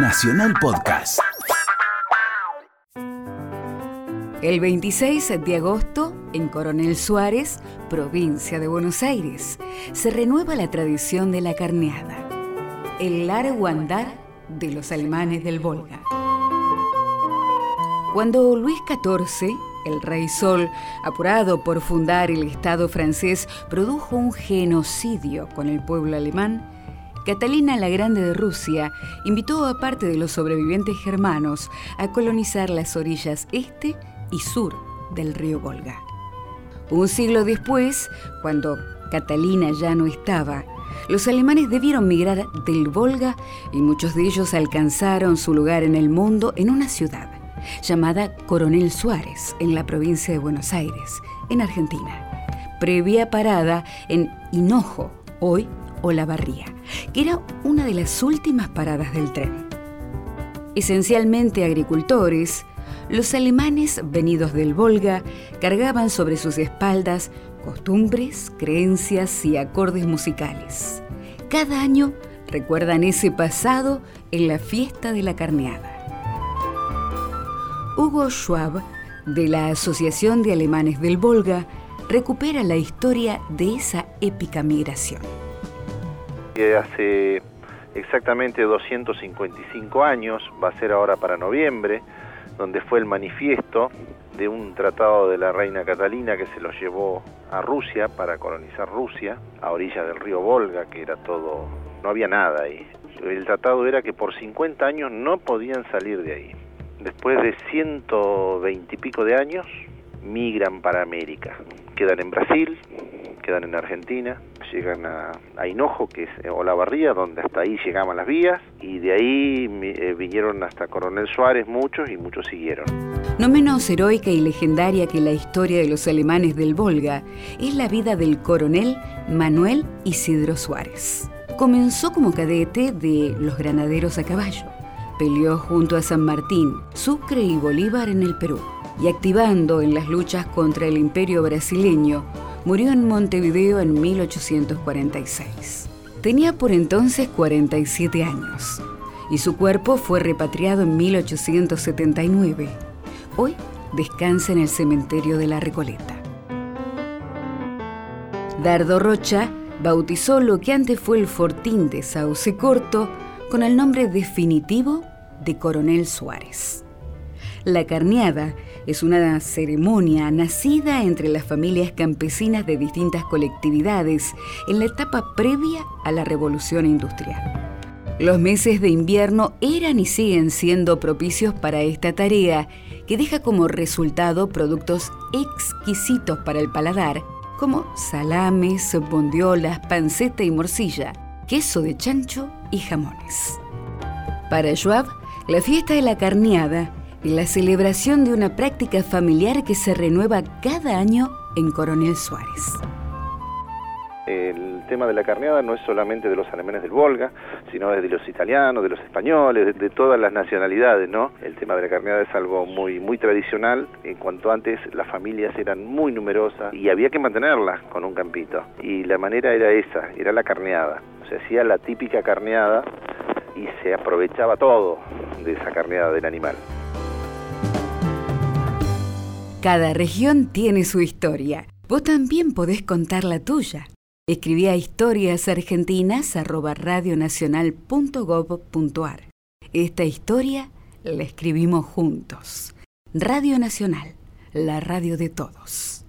Nacional Podcast. El 26 de agosto, en Coronel Suárez, provincia de Buenos Aires, se renueva la tradición de la carneada, el largo andar de los alemanes del Volga. Cuando Luis XIV, el rey Sol, apurado por fundar el Estado francés, produjo un genocidio con el pueblo alemán, Catalina la Grande de Rusia invitó a parte de los sobrevivientes germanos a colonizar las orillas este y sur del río Volga. Un siglo después, cuando Catalina ya no estaba, los alemanes debieron migrar del Volga y muchos de ellos alcanzaron su lugar en el mundo en una ciudad llamada Coronel Suárez, en la provincia de Buenos Aires, en Argentina, previa parada en Hinojo, hoy Olavarría, que era una de las últimas paradas del tren. Esencialmente agricultores, los alemanes venidos del Volga cargaban sobre sus espaldas costumbres, creencias y acordes musicales. Cada año recuerdan ese pasado en la fiesta de la carneada. Hugo Schwab, de la Asociación de Alemanes del Volga, recupera la historia de esa épica migración hace exactamente 255 años, va a ser ahora para noviembre, donde fue el manifiesto de un tratado de la reina Catalina que se lo llevó a Rusia para colonizar Rusia, a orillas del río Volga, que era todo, no había nada ahí. El tratado era que por 50 años no podían salir de ahí. Después de 120 y pico de años, migran para América. Quedan en Brasil, quedan en Argentina, llegan a, Hinojo, que es eh, Olavarría, donde hasta ahí llegaban las vías, y de ahí eh, vinieron hasta Coronel Suárez muchos y muchos siguieron. No menos heroica y legendaria que la historia de los alemanes del Volga es la vida del coronel Manuel Isidro Suárez. Comenzó como cadete de los granaderos a caballo. Peleó junto a San Martín, Sucre y Bolívar en el Perú. Y activando en las luchas contra el imperio brasileño, murió en Montevideo en 1846. Tenía por entonces 47 años y su cuerpo fue repatriado en 1879. Hoy descansa en el cementerio de la Recoleta. Dardo Rocha bautizó lo que antes fue el fortín de Sauce Corto con el nombre definitivo de Coronel Suárez. La carneada es una ceremonia nacida entre las familias campesinas de distintas colectividades en la etapa previa a la revolución industrial. Los meses de invierno eran y siguen siendo propicios para esta tarea, que deja como resultado productos exquisitos para el paladar, como salames, bondiolas, panceta y morcilla, queso de chancho y jamones. Para Joab, la fiesta de la carneada la celebración de una práctica familiar que se renueva cada año en Coronel Suárez. El tema de la carneada no es solamente de los alemanes del Volga, sino de los italianos, de los españoles, de, todas las nacionalidades, ¿no? El tema de la carneada es algo muy muy tradicional, en cuanto antes las familias eran muy numerosas y había que mantenerlas con un campito. Y la manera era esa, era la carneada. Se hacía la típica carneada y se aprovechaba todo de esa carneada del animal. Cada región tiene su historia. Vos también podés contar la tuya. Escribí a historiasargentinas.radionacional.gov.ar. Esta historia la escribimos juntos. Radio Nacional, la radio de todos.